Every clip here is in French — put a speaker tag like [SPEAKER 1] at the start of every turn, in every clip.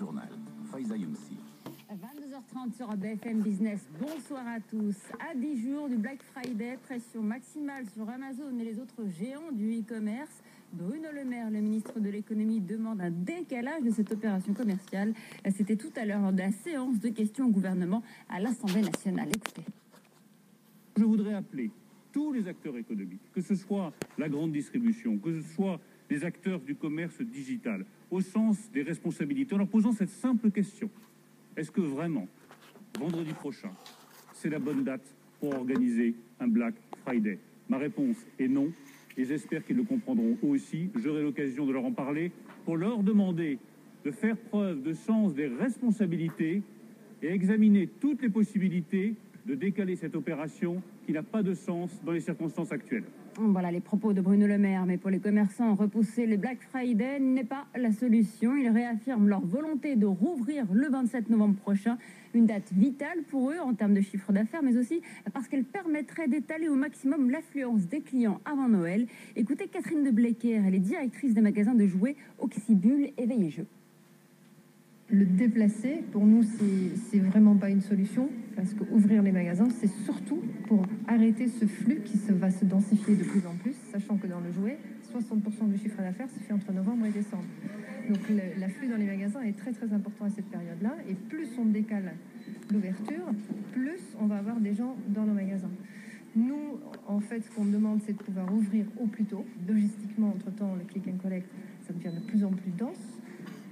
[SPEAKER 1] Journal. Faiza Younsi.
[SPEAKER 2] 22h30 sur BFM Business. Bonsoir à tous. À 10 jours du Black Friday, pression maximale sur Amazon et les autres géants du e-commerce. Bruno Le Maire, le ministre de l'économie, demande un décalage de cette opération commerciale. C'était tout à l'heure lors de la séance de questions au gouvernement à l'Assemblée nationale. Écoutez.
[SPEAKER 3] Je voudrais appeler tous les acteurs économiques, que ce soit la grande distribution, que ce soit les acteurs du commerce digital, au sens des responsabilités, en leur posant cette simple question. Est-ce que vraiment, vendredi prochain, c'est la bonne date pour organiser un Black Friday? Ma réponse est non, et j'espère qu'ils le comprendront eux aussi. J'aurai l'occasion de leur en parler pour leur demander de faire preuve de sens des responsabilités et examiner toutes les possibilités de décaler cette opération qui n'a pas de sens dans les circonstances actuelles.
[SPEAKER 2] Voilà les propos de Bruno Le Maire. Mais pour les commerçants, repousser les Black Friday n'est pas la solution. Ils réaffirment leur volonté de rouvrir le 27 novembre prochain. Une date vitale pour eux en termes de chiffre d'affaires, mais aussi parce qu'elle permettrait d'étaler au maximum l'affluence des clients avant Noël. Écoutez Catherine de Blecker, elle est directrice des magasins de jouets Oxybul et Veillez Jeux.
[SPEAKER 4] Le déplacer, pour nous, c'est- vraiment pas une solution, parce qu'ouvrir les magasins, c'est surtout pour arrêter ce flux qui se, va se densifier de plus en plus, sachant que dans le jouet, 60% du chiffre d'affaires se fait entre novembre et décembre. Donc l'afflux dans les magasins est très très important à cette période-là, et plus on décale l'ouverture, plus on va avoir des gens dans nos magasins. Nous, en fait, ce qu'on demande, c'est de pouvoir ouvrir au plus tôt. Logistiquement, entre-temps, le click and collect, ça devient de plus en plus dense.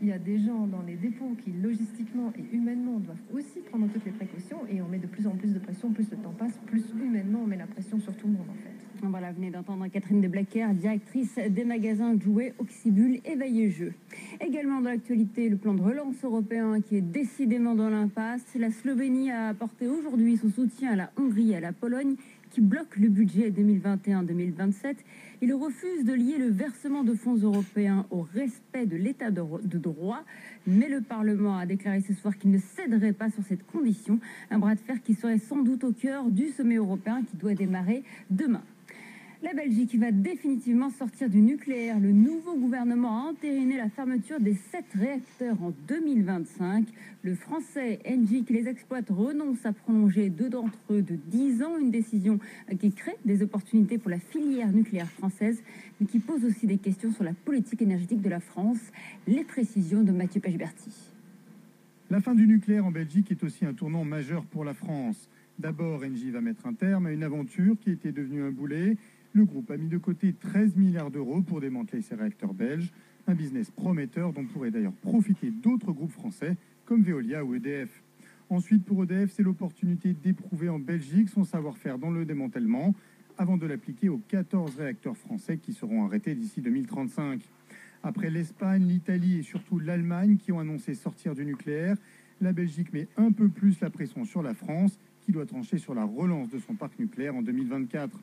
[SPEAKER 4] Il y a des gens dans les dépôts qui, logistiquement et humainement, doivent aussi prendre toutes les précautions et on met de plus en plus de pression, plus le temps passe, plus humainement on met la pression sur tout le monde en fait.
[SPEAKER 2] Voilà, venez d'entendre Catherine de Blacker, directrice des magasins de jouets Oxybul et Veillez Jeux. Également dans l'actualité, le plan de relance européen qui est décidément dans l'impasse. La Slovénie a apporté aujourd'hui son soutien à la Hongrie et à la Pologne qui bloquent le budget 2021-2027. Il refuse de lier le versement de fonds européens au respect de l'état de ro- de droit. Mais le Parlement a déclaré ce soir qu'il ne céderait pas sur cette condition. Un bras de fer qui serait sans doute au cœur du sommet européen qui doit démarrer demain. La Belgique va définitivement sortir du nucléaire. Le nouveau gouvernement a entériné la fermeture des sept réacteurs en 2025. Le français Engie qui les exploite renonce à prolonger deux d'entre eux de 10 ans. Une décision qui crée des opportunités pour la filière nucléaire française, mais qui pose aussi des questions sur la politique énergétique de la France. Les précisions de Mathieu Pechberti.
[SPEAKER 5] La fin du nucléaire en Belgique est aussi un tournant majeur pour la France. D'abord, Engie va mettre un terme à une aventure qui était devenue un boulet. Le groupe a mis de côté 13 milliards d'euros pour démanteler ses réacteurs belges, un business prometteur dont pourraient d'ailleurs profiter d'autres groupes français comme Veolia ou EDF. Ensuite, pour EDF, c'est l'opportunité d'éprouver en Belgique son savoir-faire dans le démantèlement avant de l'appliquer aux 14 réacteurs français qui seront arrêtés d'ici 2035. Après l'Espagne, l'Italie et surtout l'Allemagne qui ont annoncé sortir du nucléaire, la Belgique met un peu plus la pression sur la France qui doit trancher sur la relance de son parc nucléaire en 2024.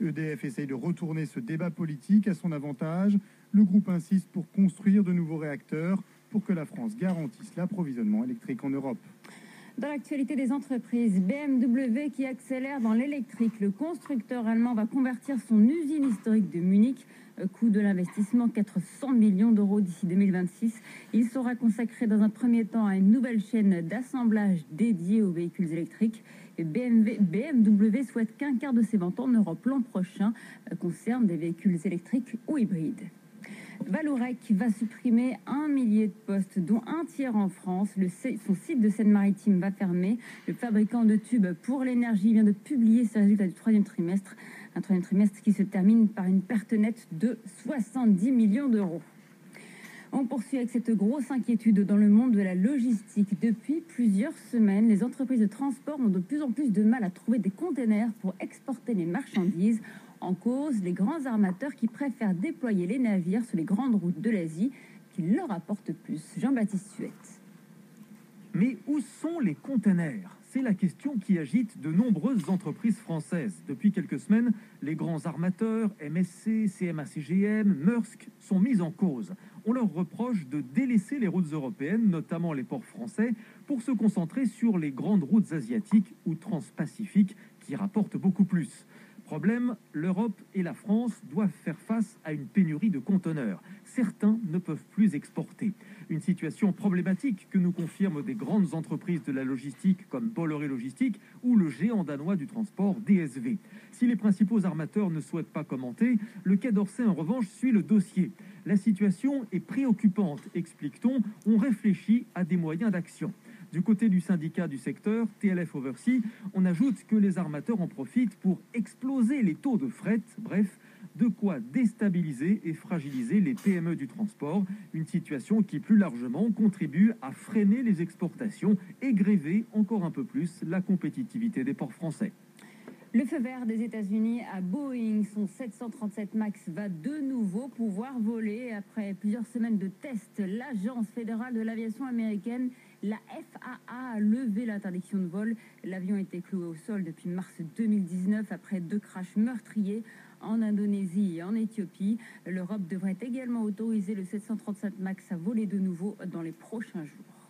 [SPEAKER 5] EDF essaye de retourner ce débat politique à son avantage. Le groupe insiste pour construire de nouveaux réacteurs pour que la France garantisse l'approvisionnement électrique en Europe.
[SPEAKER 2] Dans l'actualité des entreprises, BMW qui accélère dans l'électrique. Le constructeur allemand va convertir son usine historique de Munich. Euh, Coût de l'investissement 400 millions d'euros d'ici 2026. Il sera consacré dans un premier temps à une nouvelle chaîne d'assemblage dédiée aux véhicules électriques. BMW, souhaite qu'un quart de ses ventes en Europe l'an prochain euh, concerne des véhicules électriques ou hybrides. Valorec va supprimer un millier de postes, dont un tiers en France. Son site de Seine-Maritime va fermer. Le fabricant de tubes pour l'énergie vient de publier ses résultats du troisième trimestre. Un troisième trimestre qui se termine par une perte nette de 70 millions d'euros. On poursuit avec cette grosse inquiétude dans le monde de la logistique. Depuis plusieurs semaines, les entreprises de transport ont de plus en plus de mal à trouver des containers pour exporter les marchandises. En cause, les grands armateurs qui préfèrent déployer les navires sur les grandes routes de l'Asie qui leur apportent plus. Jean-Baptiste Suette.
[SPEAKER 6] Mais où sont les containers? C'est la question qui agite de nombreuses entreprises françaises. Depuis quelques semaines, les grands armateurs, MSC, CMA-CGM, Maersk, sont mis en cause. On leur reproche de délaisser les routes européennes, notamment les ports français, pour se concentrer sur les grandes routes asiatiques ou transpacifiques qui rapportent beaucoup plus. Problème, l'Europe et la France doivent faire face à une pénurie de conteneurs. Certains ne peuvent plus exporter. Une situation problématique que nous confirment des grandes entreprises de la logistique comme Bolloré Logistique ou le géant danois du transport DSV. Si les principaux armateurs ne souhaitent pas commenter, le Quai d'Orsay en revanche suit le dossier. La situation est préoccupante, explique-t-on. On réfléchit à des moyens d'action. Du côté du syndicat du secteur, TLF Oversea, on ajoute que les armateurs en profitent pour exploser les taux de fret, bref, de quoi déstabiliser et fragiliser les PME du transport, une situation qui plus largement contribue à freiner les exportations et gréver encore un peu plus la compétitivité des ports français.
[SPEAKER 2] Le feu vert des États-Unis à Boeing, son 737 MAX va de nouveau pouvoir voler. Après plusieurs semaines de tests, l'Agence fédérale de l'aviation américaine, la FAA, a levé l'interdiction de vol. L'avion était cloué au sol depuis mars 2019 après deux crashs meurtriers en Indonésie et en Éthiopie. L'Europe devrait également autoriser le 737 MAX à voler de nouveau dans les prochains jours.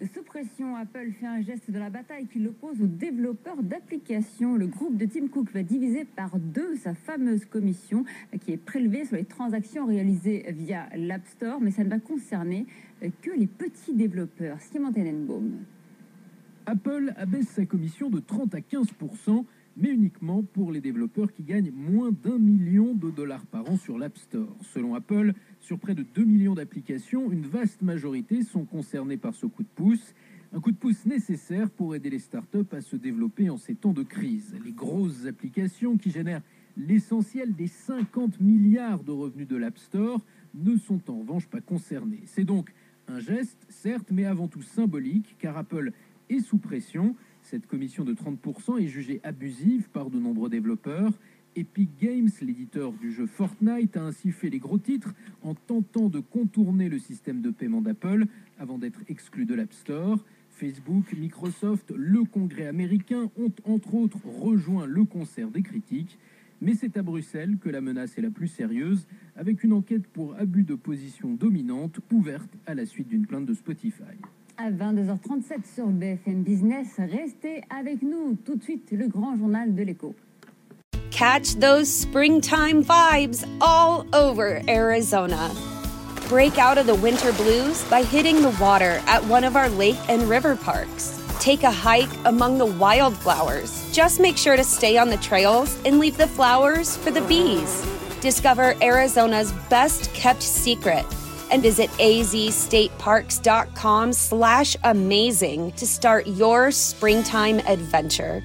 [SPEAKER 2] Sous pression, Apple fait un geste de la bataille qui l'oppose aux développeurs d'applications. Le groupe de Tim Cook va diviser par deux sa fameuse commission qui est prélevée sur les transactions réalisées via l'App Store, mais ça ne va concerner que les petits développeurs. Simon Tenenbaum.
[SPEAKER 7] Apple abaisse sa commission de 30 à 15 mais uniquement pour les développeurs qui gagnent moins d'un million de dollars par an sur l'App Store. Selon Apple, sur près de 2 millions d'applications, une vaste majorité sont concernées par ce coup de pouce. Un coup de pouce nécessaire pour aider les startups à se développer en ces temps de crise. Les grosses applications qui génèrent l'essentiel des 50 milliards de revenus de l'App Store ne sont en revanche pas concernées. C'est donc un geste, certes, mais avant tout symbolique, car Apple est sous pression. Cette commission de 30% est jugée abusive par de nombreux développeurs. Epic Games, l'éditeur du jeu Fortnite, a ainsi fait les gros titres en tentant de contourner le système de paiement d'Apple avant d'être exclu de l'App Store. Facebook, Microsoft, le Congrès américain ont entre autres rejoint le concert des critiques. Mais c'est à Bruxelles que la menace est la plus sérieuse, avec une enquête pour abus de position dominante ouverte à la suite d'une plainte de Spotify.
[SPEAKER 2] À 22h37 sur BFM Business. Restez avec nous. Tout de suite, le grand journal de l'écho.
[SPEAKER 8] Catch those springtime vibes all over Arizona. Break out of the winter blues by hitting the water at one of our lake and river parks. Take a hike among the wildflowers. Just make sure to stay on the trails and leave the flowers for the bees. Discover Arizona's best kept secret and visit azstateparks.com slash amazing to start your springtime adventure.